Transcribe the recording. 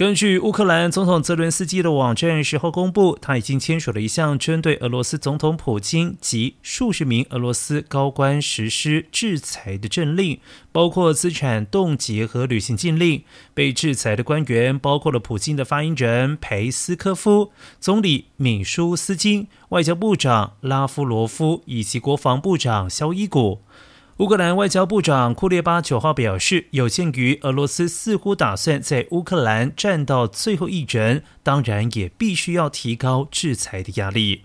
根据乌克兰总统泽伦斯基的网站十号公布，他已经签署了一项针对俄罗斯总统普京及数十名俄罗斯高官实施制裁的政令，包括资产冻结和旅行禁令。被制裁的官员包括了普京的发言人佩斯科夫、总理米舒斯金、外交部长拉夫罗夫以及国防部长肖伊古。乌克兰外交部长库列巴九号表示，有鉴于俄罗斯似乎打算在乌克兰战到最后一人，当然也必须要提高制裁的压力。